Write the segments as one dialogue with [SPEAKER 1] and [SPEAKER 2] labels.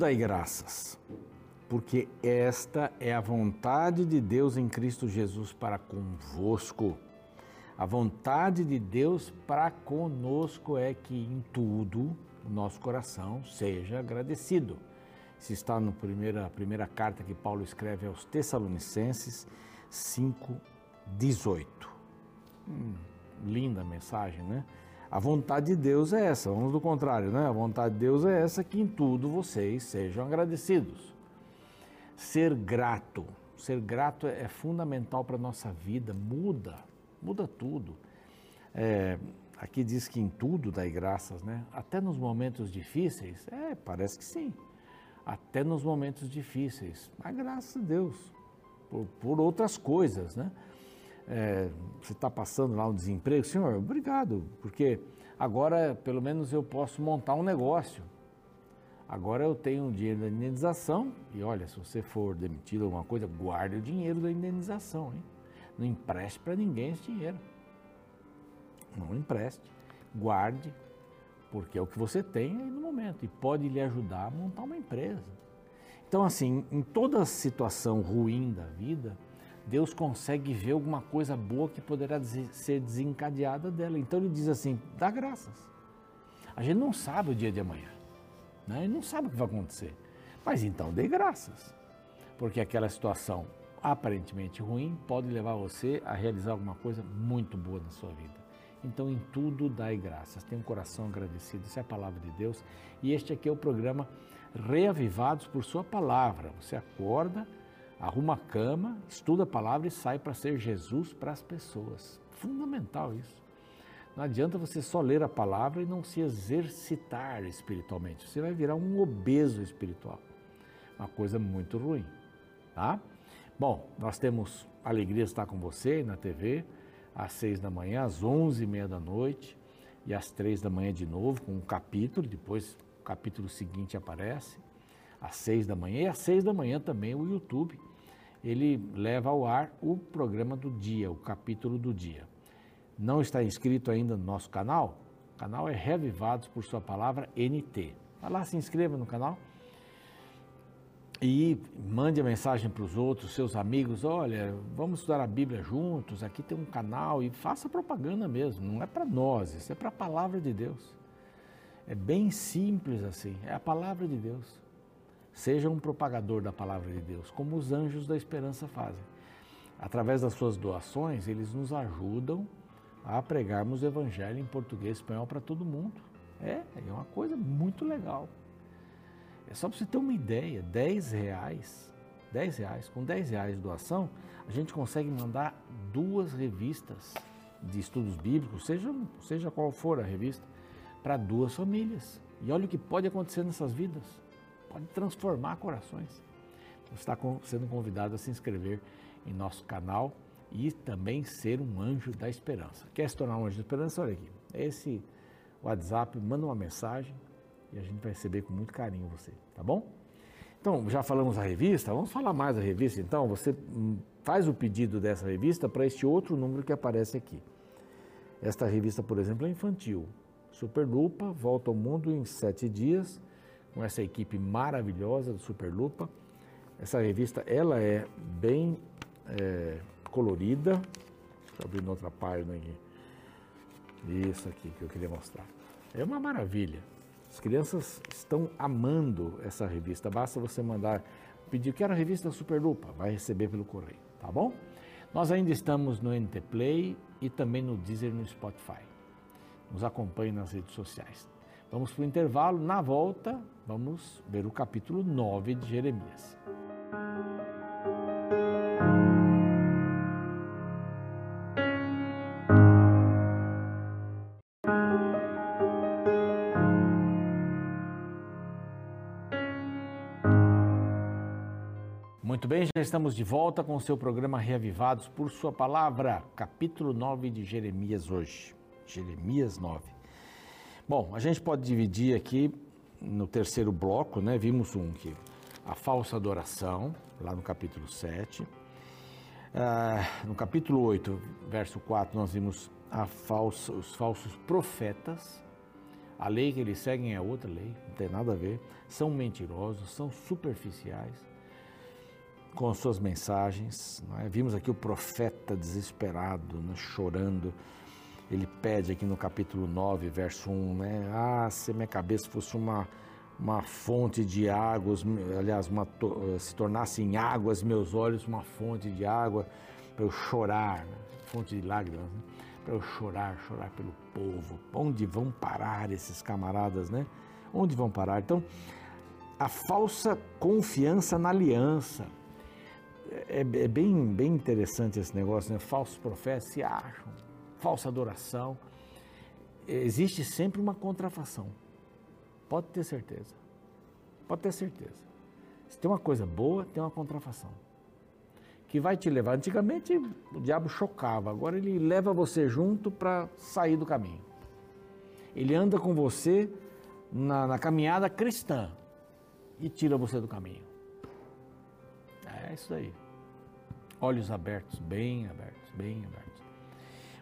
[SPEAKER 1] Dai graças, porque esta é a vontade de Deus em Cristo Jesus para convosco. A vontade de Deus para conosco é que em tudo o nosso coração seja agradecido. Se está na primeira, primeira carta que Paulo escreve aos Tessalonicenses 5,18. Hum, linda mensagem, né? A vontade de Deus é essa, vamos do contrário, né? A vontade de Deus é essa que em tudo vocês sejam agradecidos. Ser grato, ser grato é fundamental para a nossa vida, muda, muda tudo. É, aqui diz que em tudo dai graças, né? Até nos momentos difíceis, é, parece que sim. Até nos momentos difíceis, mas graças a Deus, por, por outras coisas, né? É, você está passando lá um desemprego, senhor, obrigado, porque agora pelo menos eu posso montar um negócio. Agora eu tenho um dinheiro da indenização e olha, se você for demitido alguma coisa, guarde o dinheiro da indenização, hein? Não empreste para ninguém esse dinheiro. Não empreste, guarde, porque é o que você tem aí no momento e pode lhe ajudar a montar uma empresa. Então, assim, em toda situação ruim da vida, Deus consegue ver alguma coisa boa que poderá ser desencadeada dela. Então ele diz assim: dá graças. A gente não sabe o dia de amanhã, né? ele não sabe o que vai acontecer. Mas então dê graças, porque aquela situação aparentemente ruim pode levar você a realizar alguma coisa muito boa na sua vida. Então, em tudo, dai graças. Tenha um coração agradecido. Isso é a palavra de Deus. E este aqui é o programa Reavivados por Sua Palavra. Você acorda arruma a cama, estuda a palavra e sai para ser Jesus para as pessoas. Fundamental isso. Não adianta você só ler a palavra e não se exercitar espiritualmente. Você vai virar um obeso espiritual. Uma coisa muito ruim, tá? Bom, nós temos alegria de estar com você na TV às seis da manhã, às onze e meia da noite e às três da manhã de novo com um capítulo. Depois o capítulo seguinte aparece às seis da manhã e às seis da manhã também o YouTube ele leva ao ar o programa do dia, o capítulo do dia. Não está inscrito ainda no nosso canal? O canal é Revivados por Sua Palavra NT. Vai lá, se inscreva no canal e mande a mensagem para os outros, seus amigos, olha, vamos estudar a Bíblia juntos, aqui tem um canal e faça propaganda mesmo, não é para nós, isso é para a palavra de Deus. É bem simples assim, é a palavra de Deus. Seja um propagador da palavra de Deus, como os anjos da esperança fazem. Através das suas doações, eles nos ajudam a pregarmos o evangelho em português e espanhol para todo mundo. É, é uma coisa muito legal. É só para você ter uma ideia, 10 reais, 10 reais, com 10 reais de doação, a gente consegue mandar duas revistas de estudos bíblicos, seja, seja qual for a revista, para duas famílias. E olha o que pode acontecer nessas vidas pode transformar corações. Está sendo convidado a se inscrever em nosso canal e também ser um anjo da esperança. Quer se tornar um anjo da esperança? Olha aqui, esse WhatsApp, manda uma mensagem e a gente vai receber com muito carinho você, tá bom? Então, já falamos da revista, vamos falar mais da revista então. Você hum, faz o pedido dessa revista para este outro número que aparece aqui. Esta revista, por exemplo, é infantil. Superlupa, volta ao mundo em sete dias com essa equipe maravilhosa do Superlupa. Essa revista, ela é bem é, colorida. Eu abrir outra página aqui. Isso aqui que eu queria mostrar. É uma maravilha. As crianças estão amando essa revista. Basta você mandar pedir, quero a revista Superlupa, vai receber pelo correio, tá bom? Nós ainda estamos no NT Play e também no Deezer e no Spotify. Nos acompanhe nas redes sociais. Vamos para o intervalo. Na volta, vamos ver o capítulo 9 de Jeremias. Muito bem, já estamos de volta com o seu programa Reavivados por Sua Palavra, capítulo 9 de Jeremias hoje. Jeremias 9. Bom, a gente pode dividir aqui no terceiro bloco, né? Vimos um que a falsa adoração, lá no capítulo 7. Ah, no capítulo 8, verso 4, nós vimos falsa, os falsos profetas, A lei que eles seguem é outra lei, não tem nada a ver. São mentirosos, são superficiais com suas mensagens. É? Vimos aqui o profeta desesperado, né? chorando. Ele pede aqui no capítulo 9, verso 1, né? Ah, se minha cabeça fosse uma, uma fonte de águas, aliás, uma, se tornasse em águas meus olhos, uma fonte de água para eu chorar, né? fonte de lágrimas, né? para eu chorar, chorar pelo povo. Onde vão parar esses camaradas, né? Onde vão parar? Então, a falsa confiança na aliança. É, é bem, bem interessante esse negócio, né? Falsos profetas se acham, falsa adoração. Existe sempre uma contrafação. Pode ter certeza. Pode ter certeza. Se tem uma coisa boa, tem uma contrafação que vai te levar. Antigamente o diabo chocava, agora ele leva você junto para sair do caminho. Ele anda com você na, na, caminhada cristã e tira você do caminho. É isso aí. Olhos abertos, bem abertos, bem abertos.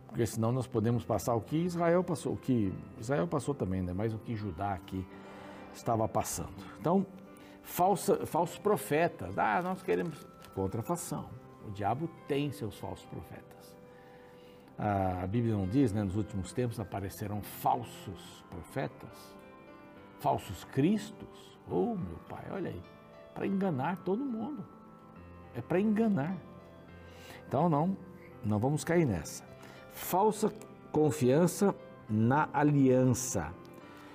[SPEAKER 1] Porque senão nós podemos passar o que Israel passou, o que Israel passou também, né? mas o que Judá aqui estava passando. Então, falsa, falsos profetas. Ah, nós queremos contrafação. O diabo tem seus falsos profetas. A Bíblia não diz, né, nos últimos tempos aparecerão falsos profetas, falsos cristos. Oh, meu pai, olha aí, para enganar todo mundo. É para enganar. Então não, não vamos cair nessa. Falsa confiança na aliança.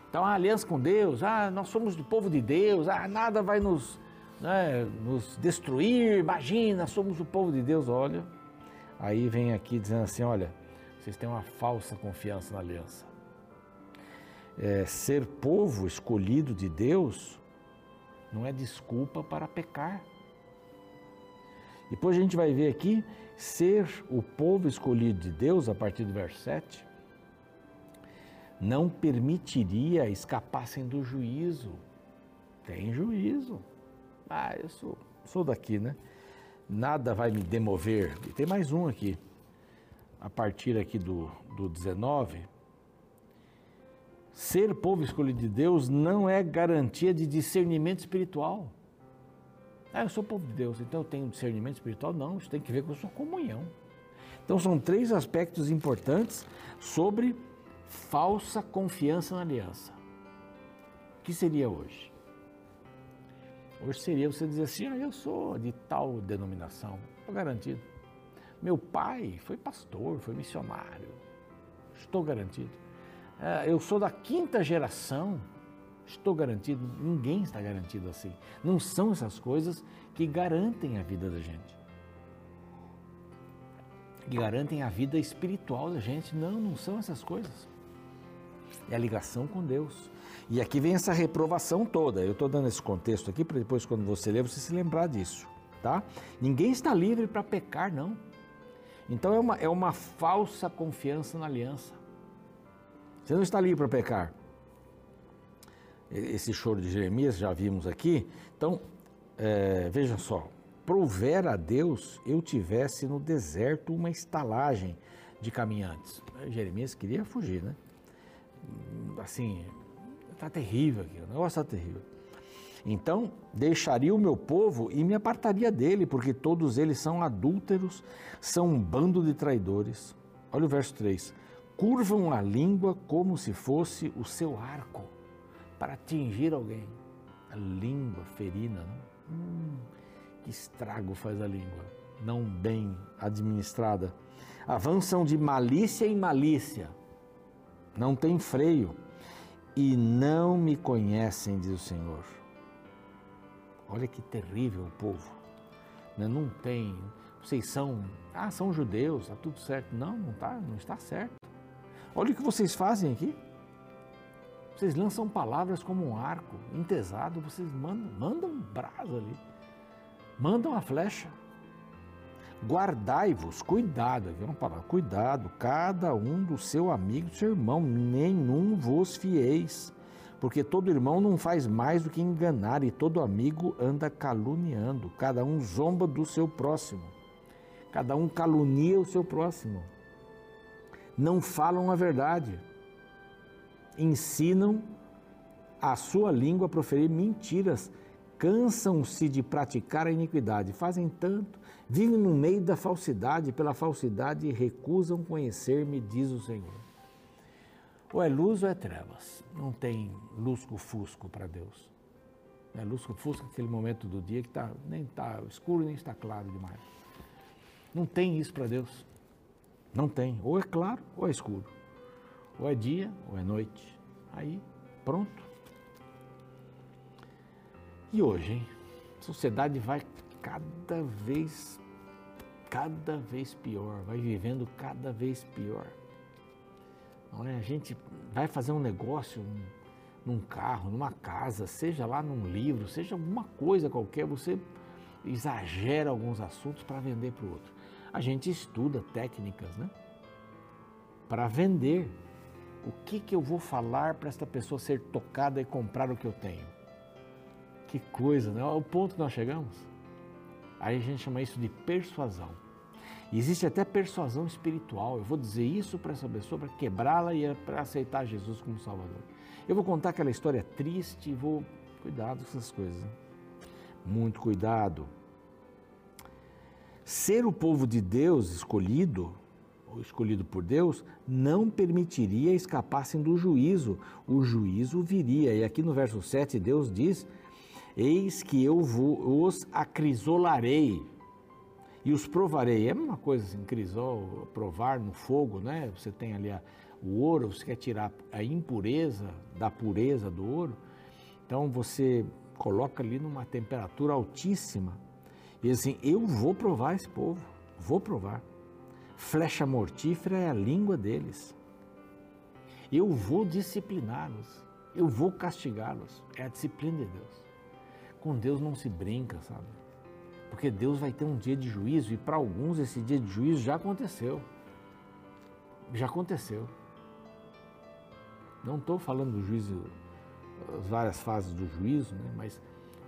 [SPEAKER 1] Então a aliança com Deus, ah, nós somos do povo de Deus, ah, nada vai nos né, nos destruir, imagina, somos o povo de Deus, olha. Aí vem aqui dizendo assim: olha, vocês têm uma falsa confiança na aliança. É, ser povo escolhido de Deus não é desculpa para pecar. Depois a gente vai ver aqui, ser o povo escolhido de Deus, a partir do verso 7, não permitiria escapassem do juízo. Tem juízo. Ah, eu sou, sou daqui, né? Nada vai me demover. E tem mais um aqui. A partir aqui do, do 19. Ser povo escolhido de Deus não é garantia de discernimento espiritual. Ah, eu sou povo de Deus, então eu tenho discernimento espiritual? Não, isso tem que ver com a sua comunhão. Então são três aspectos importantes sobre falsa confiança na aliança. O que seria hoje? Hoje seria você dizer assim, ah, eu sou de tal denominação, estou garantido. Meu pai foi pastor, foi missionário, estou garantido. É, eu sou da quinta geração, estou garantido. Ninguém está garantido assim. Não são essas coisas que garantem a vida da gente. Que garantem a vida espiritual da gente. Não, não são essas coisas. É a ligação com Deus. E aqui vem essa reprovação toda. Eu estou dando esse contexto aqui para depois, quando você ler, você se lembrar disso. Tá? Ninguém está livre para pecar, não. Então é uma, é uma falsa confiança na aliança. Você não está livre para pecar. Esse choro de Jeremias já vimos aqui. Então, é, veja só: prover a Deus eu tivesse no deserto uma estalagem de caminhantes. Jeremias queria fugir, né? Assim, Está terrível aqui, o negócio está terrível. Então deixaria o meu povo e me apartaria dele, porque todos eles são adúlteros, são um bando de traidores. Olha o verso 3. Curvam a língua como se fosse o seu arco para atingir alguém. A língua ferina, não? Hum, que estrago faz a língua, não bem administrada. Avançam de malícia em malícia, não tem freio e não me conhecem, diz o Senhor. Olha que terrível o povo. Né? Não tem. Vocês são. Ah, são judeus, está tudo certo. Não, não está, não está certo. Olha o que vocês fazem aqui. Vocês lançam palavras como um arco entesado, vocês mandam, mandam um braço ali. Mandam a flecha. Guardai-vos, cuidado, aqui uma palavra, cuidado, cada um do seu amigo, do seu irmão, nenhum vos fieis, porque todo irmão não faz mais do que enganar e todo amigo anda caluniando, cada um zomba do seu próximo, cada um calunia o seu próximo, não falam a verdade, ensinam a sua língua a proferir mentiras, cansam-se de praticar a iniquidade, fazem tanto, vivem no meio da falsidade, pela falsidade recusam conhecer-me, diz o Senhor. Ou é luz ou é trevas. Não tem lusco-fusco para Deus. É lusco-fusco aquele momento do dia que tá, nem está escuro nem está claro demais. Não tem isso para Deus. Não tem. Ou é claro ou é escuro. Ou é dia ou é noite. Aí, pronto. E hoje, hein? A sociedade vai cada vez, cada vez pior, vai vivendo cada vez pior. Não é? A gente vai fazer um negócio num carro, numa casa, seja lá num livro, seja alguma coisa qualquer, você exagera alguns assuntos para vender para o outro. A gente estuda técnicas, né? Para vender. O que, que eu vou falar para esta pessoa ser tocada e comprar o que eu tenho? Que coisa, né? O ponto que nós chegamos. Aí a gente chama isso de persuasão. E existe até persuasão espiritual. Eu vou dizer isso para essa pessoa para quebrá-la e é para aceitar Jesus como Salvador. Eu vou contar aquela história triste e vou cuidado com essas coisas. Muito cuidado. Ser o povo de Deus escolhido, escolhido por Deus, não permitiria escapassem do juízo. O juízo viria. E aqui no verso 7, Deus diz: Eis que eu os acrisolarei e os provarei. É a mesma coisa assim, crisol, provar no fogo, né? Você tem ali a, o ouro, você quer tirar a impureza da pureza do ouro. Então você coloca ali numa temperatura altíssima e assim, eu vou provar esse povo, vou provar. Flecha mortífera é a língua deles. Eu vou discipliná-los, eu vou castigá-los. É a disciplina de Deus. Com Deus não se brinca, sabe? Porque Deus vai ter um dia de juízo e para alguns esse dia de juízo já aconteceu. Já aconteceu. Não estou falando do juízo, as várias fases do juízo, né? mas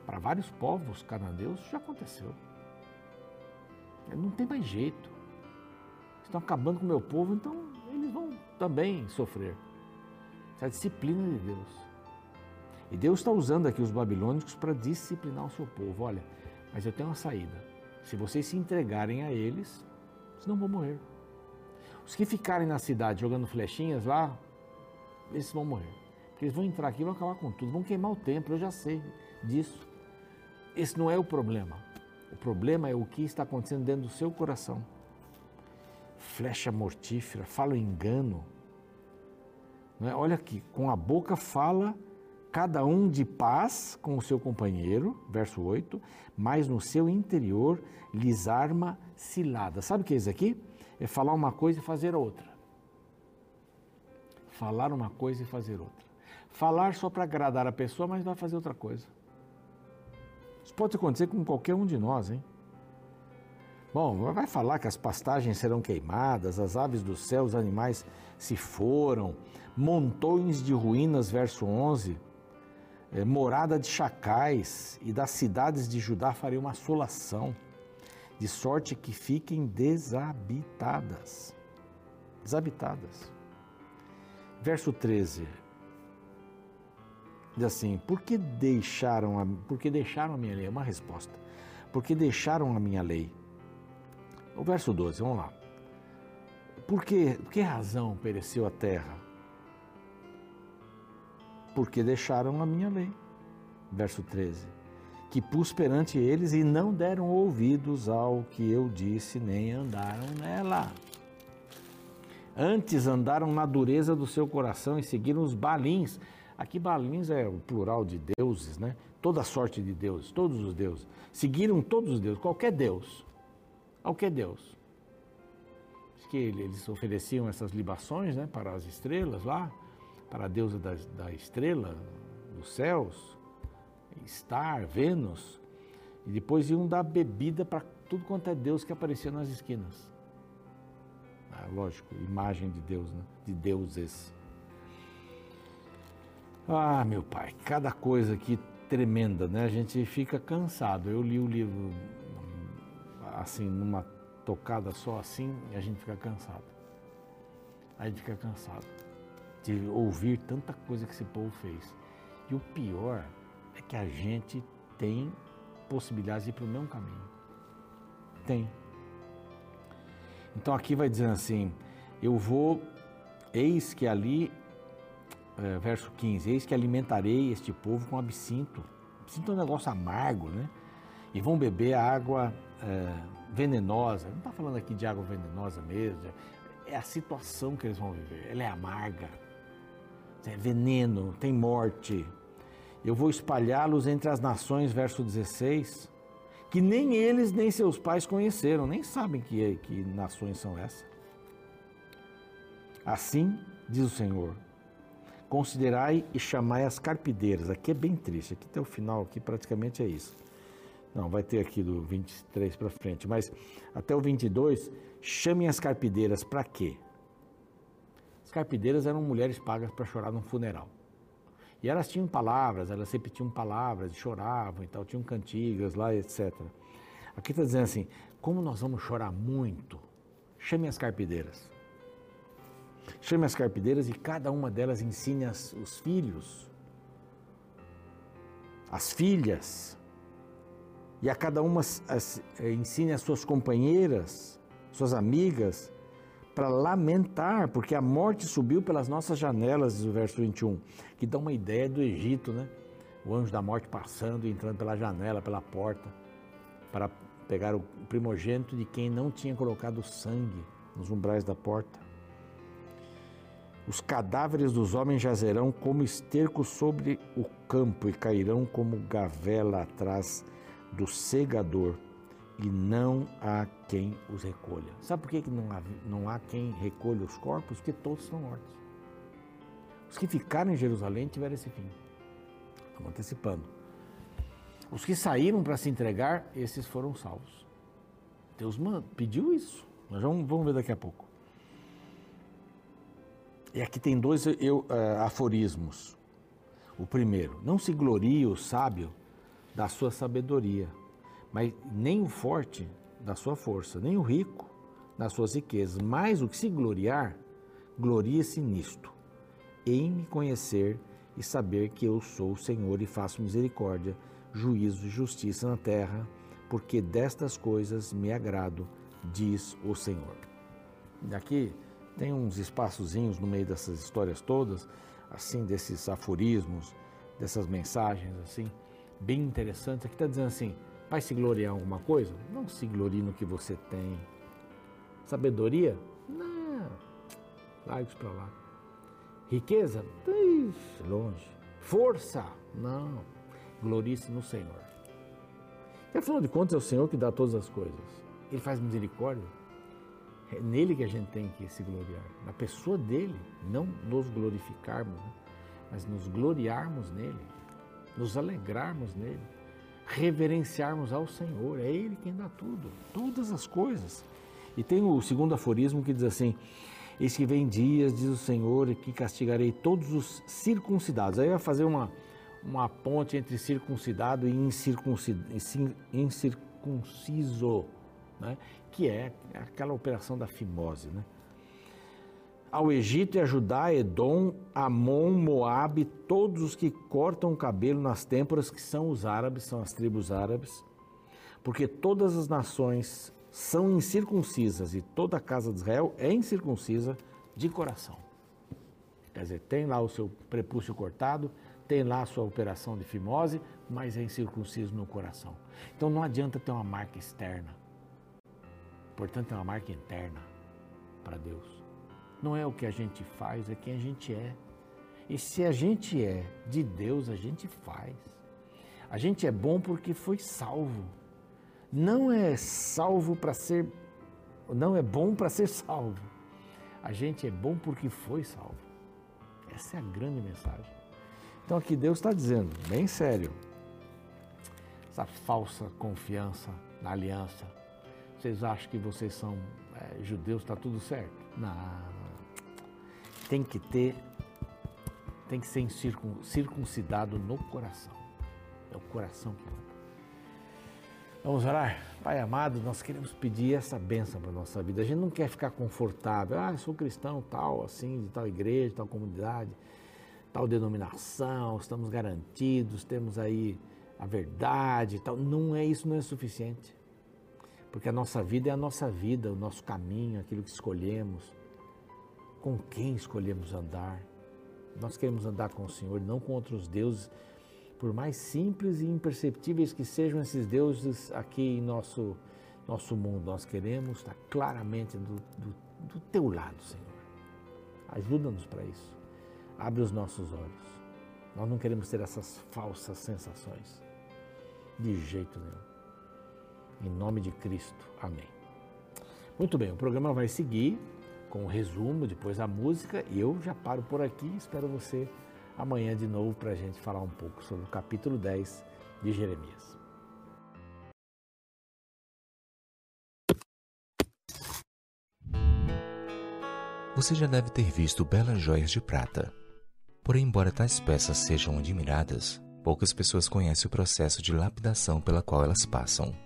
[SPEAKER 1] para vários povos cananeus já aconteceu. Não tem mais jeito. Estão acabando com o meu povo, então eles vão também sofrer. Essa é a disciplina de Deus. E Deus está usando aqui os babilônicos para disciplinar o seu povo. Olha, mas eu tenho uma saída. Se vocês se entregarem a eles, senão vão morrer. Os que ficarem na cidade jogando flechinhas lá, esses vão morrer. Porque eles vão entrar aqui e vão acabar com tudo, vão queimar o templo, eu já sei disso. Esse não é o problema. O problema é o que está acontecendo dentro do seu coração. Flecha mortífera, fala engano. É? Olha aqui, com a boca fala cada um de paz com o seu companheiro, verso 8, mas no seu interior lhes arma cilada. Sabe o que é isso aqui? É falar uma coisa e fazer outra. Falar uma coisa e fazer outra. Falar só para agradar a pessoa, mas vai fazer outra coisa. Isso pode acontecer com qualquer um de nós, hein? Bom, vai falar que as pastagens serão queimadas, as aves do céu, os animais se foram, montões de ruínas, verso 11 é, morada de chacais e das cidades de Judá farei uma assolação, de sorte que fiquem desabitadas. Desabitadas. Verso 13. Diz assim: Por que deixaram a, por que deixaram a minha lei? É uma resposta. Por que deixaram a minha lei? O verso 12, vamos lá. Por que, por que razão pereceu a terra? porque deixaram a minha lei. Verso 13. Que pus perante eles e não deram ouvidos ao que eu disse, nem andaram nela. Antes andaram na dureza do seu coração e seguiram os balins. Aqui balins é o plural de deuses, né? Toda sorte de deuses, todos os deuses. Seguiram todos os deuses, qualquer deus. Qualquer deus. Que eles ofereciam essas libações né, para as estrelas lá para a deusa da, da estrela, dos céus, Star, Vênus, e depois iam dar bebida para tudo quanto é Deus que aparecia nas esquinas. Ah, lógico, imagem de Deus, né? de deuses. Ah, meu pai, cada coisa aqui tremenda, né? A gente fica cansado. Eu li o livro assim, numa tocada só assim, e a gente fica cansado. Aí fica cansado. de ouvir tanta coisa que esse povo fez. E o pior é que a gente tem possibilidades de ir para o mesmo caminho. Tem. Então aqui vai dizendo assim: eu vou, eis que ali, é, verso 15: eis que alimentarei este povo com absinto. Absinto é um negócio amargo, né? E vão beber a água é, venenosa. Não está falando aqui de água venenosa mesmo. É a situação que eles vão viver. Ela é amarga. É veneno, tem morte. Eu vou espalhá-los entre as nações, verso 16, que nem eles nem seus pais conheceram, nem sabem que, que nações são essas. Assim diz o Senhor: considerai e chamai as carpideiras. Aqui é bem triste, aqui até o final, aqui praticamente é isso. Não, vai ter aqui do 23 para frente, mas até o 22, chamem as carpideiras para quê? As carpideiras eram mulheres pagas para chorar num funeral. E elas tinham palavras, elas repetiam palavras, choravam e tal, tinham cantigas lá, etc. Aqui está dizendo assim: como nós vamos chorar muito, chame as carpideiras. Chame as carpideiras e cada uma delas ensine as, os filhos, as filhas, e a cada uma eh, ensine as suas companheiras, suas amigas, para lamentar, porque a morte subiu pelas nossas janelas, diz o verso 21, que dá uma ideia do Egito, né? O anjo da morte passando entrando pela janela, pela porta, para pegar o primogênito de quem não tinha colocado sangue nos umbrais da porta. Os cadáveres dos homens jazerão como esterco sobre o campo e cairão como gavela atrás do segador e não há quem os recolha. Sabe por que não há, não há quem recolha os corpos? Porque todos estão mortos. Os que ficaram em Jerusalém tiveram esse fim. Estamos antecipando. Os que saíram para se entregar, esses foram salvos. Deus pediu isso. Nós vamos, vamos ver daqui a pouco. E aqui tem dois eu, uh, aforismos. O primeiro, não se glorie o sábio da sua sabedoria mas nem o forte da sua força, nem o rico das suas riquezas, mas o que se gloriar, glorie-se nisto, em me conhecer e saber que eu sou o Senhor e faço misericórdia, juízo e justiça na terra, porque destas coisas me agrado, diz o Senhor. Aqui tem uns espaçozinhos no meio dessas histórias todas, assim, desses aforismos, dessas mensagens, assim, bem interessantes. Aqui está dizendo assim, Vai se gloriar em alguma coisa? Não se glorie no que você tem. Sabedoria? Não. Larga isso para lá. Riqueza? Ixi, longe. Força? Não. Glorie-se no Senhor. E afinal de contas é o Senhor que dá todas as coisas. Ele faz misericórdia. É nele que a gente tem que se gloriar. Na pessoa dele. Não nos glorificarmos, né? mas nos gloriarmos nele. Nos alegrarmos nele reverenciarmos ao Senhor. É Ele quem dá tudo, todas as coisas. E tem o segundo aforismo que diz assim: Eis que vem dias, diz o Senhor, que castigarei todos os circuncidados. Aí vai fazer uma, uma ponte entre circuncidado e incircunciso, né? que é aquela operação da fimose. Né? Ao Egito e a Judá, Edom, Amon, Moabe, todos os que cortam o cabelo nas têmporas, que são os árabes, são as tribos árabes, porque todas as nações são incircuncisas e toda a casa de Israel é incircuncisa de coração. Quer dizer, tem lá o seu prepúcio cortado, tem lá a sua operação de fimose, mas é incircunciso no coração. Então não adianta ter uma marca externa. Portanto, é uma marca interna para Deus. Não é o que a gente faz, é quem a gente é. E se a gente é de Deus, a gente faz. A gente é bom porque foi salvo. Não é salvo para ser. Não é bom para ser salvo. A gente é bom porque foi salvo. Essa é a grande mensagem. Então aqui Deus está dizendo, bem sério, essa falsa confiança na aliança. Vocês acham que vocês são é, judeus, está tudo certo? Não tem que ter, tem que ser circuncidado no coração. É o coração que. Vamos orar? Pai amado, nós queremos pedir essa bênção para a nossa vida. A gente não quer ficar confortável. Ah, sou cristão, tal, assim, de tal igreja, tal comunidade, tal denominação, estamos garantidos, temos aí a verdade, tal. Não é isso, não é suficiente. Porque a nossa vida é a nossa vida, o nosso caminho, aquilo que escolhemos, com quem escolhemos andar. Nós queremos andar com o Senhor, não com outros deuses por mais simples e imperceptíveis que sejam esses deuses aqui em nosso, nosso mundo, nós queremos estar claramente do, do, do teu lado, Senhor. Ajuda-nos para isso. Abre os nossos olhos. Nós não queremos ter essas falsas sensações. De jeito nenhum. Em nome de Cristo. Amém. Muito bem, o programa vai seguir com o resumo, depois a música, e eu já paro por aqui. Espero você amanhã de novo para a gente falar um pouco sobre o capítulo 10 de Jeremias.
[SPEAKER 2] Você já deve ter visto belas joias de prata. Porém, embora tais peças sejam admiradas, poucas pessoas conhecem o processo de lapidação pela qual elas passam.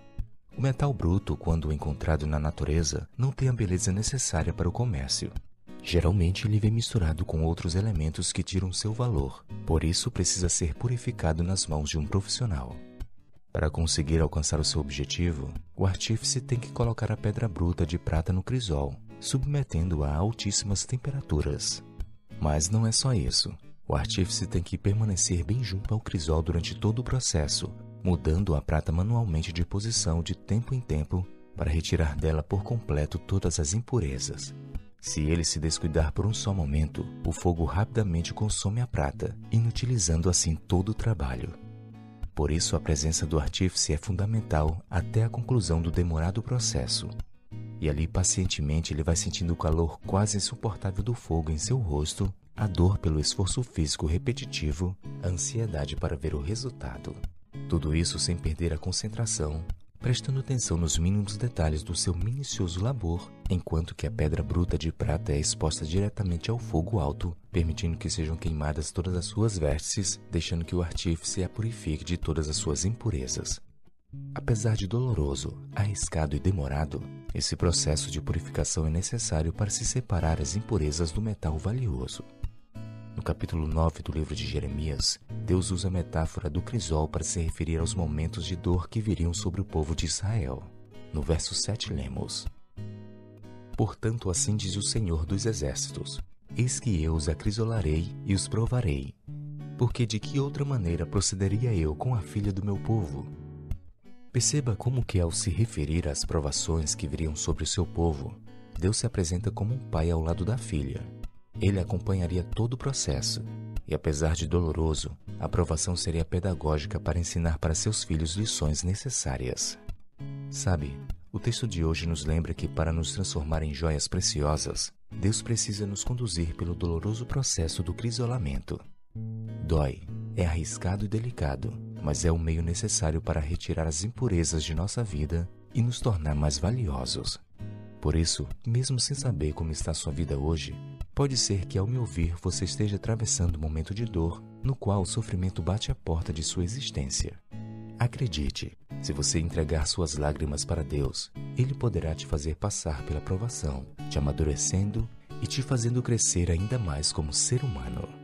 [SPEAKER 2] O metal bruto, quando encontrado na natureza, não tem a beleza necessária para o comércio. Geralmente ele vem misturado com outros elementos que tiram seu valor, por isso precisa ser purificado nas mãos de um profissional. Para conseguir alcançar o seu objetivo, o artífice tem que colocar a pedra bruta de prata no crisol, submetendo-a a altíssimas temperaturas. Mas não é só isso. O artífice tem que permanecer bem junto ao crisol durante todo o processo, mudando a prata manualmente de posição de tempo em tempo para retirar dela por completo todas as impurezas, se ele se descuidar por um só momento, o fogo rapidamente consome a prata, inutilizando assim todo o trabalho. Por isso, a presença do artífice é fundamental até a conclusão do demorado processo. E ali, pacientemente, ele vai sentindo o calor quase insuportável do fogo em seu rosto, a dor pelo esforço físico repetitivo, a ansiedade para ver o resultado. Tudo isso sem perder a concentração, prestando atenção nos mínimos detalhes do seu minucioso labor, enquanto que a pedra bruta de prata é exposta diretamente ao fogo alto, permitindo que sejam queimadas todas as suas vértices, deixando que o artífice a purifique de todas as suas impurezas. Apesar de doloroso, arriscado e demorado, esse processo de purificação é necessário para se separar as impurezas do metal valioso. No capítulo 9 do livro de Jeremias, Deus usa a metáfora do crisol para se referir aos momentos de dor que viriam sobre o povo de Israel. No verso 7 lemos: Portanto, assim diz o Senhor dos Exércitos: Eis que eu os acrisolarei e os provarei. Porque de que outra maneira procederia eu com a filha do meu povo? Perceba como que ao se referir às provações que viriam sobre o seu povo, Deus se apresenta como um pai ao lado da filha, ele acompanharia todo o processo, e apesar de doloroso, a aprovação seria pedagógica para ensinar para seus filhos lições necessárias. Sabe, o texto de hoje nos lembra que para nos transformar em joias preciosas, Deus precisa nos conduzir pelo doloroso processo do crisolamento. Dói, é arriscado e delicado, mas é o meio necessário para retirar as impurezas de nossa vida e nos tornar mais valiosos. Por isso, mesmo sem saber como está sua vida hoje, Pode ser que ao me ouvir você esteja atravessando um momento de dor no qual o sofrimento bate a porta de sua existência. Acredite, se você entregar suas lágrimas para Deus, Ele poderá te fazer passar pela provação, te amadurecendo e te fazendo crescer ainda mais como ser humano.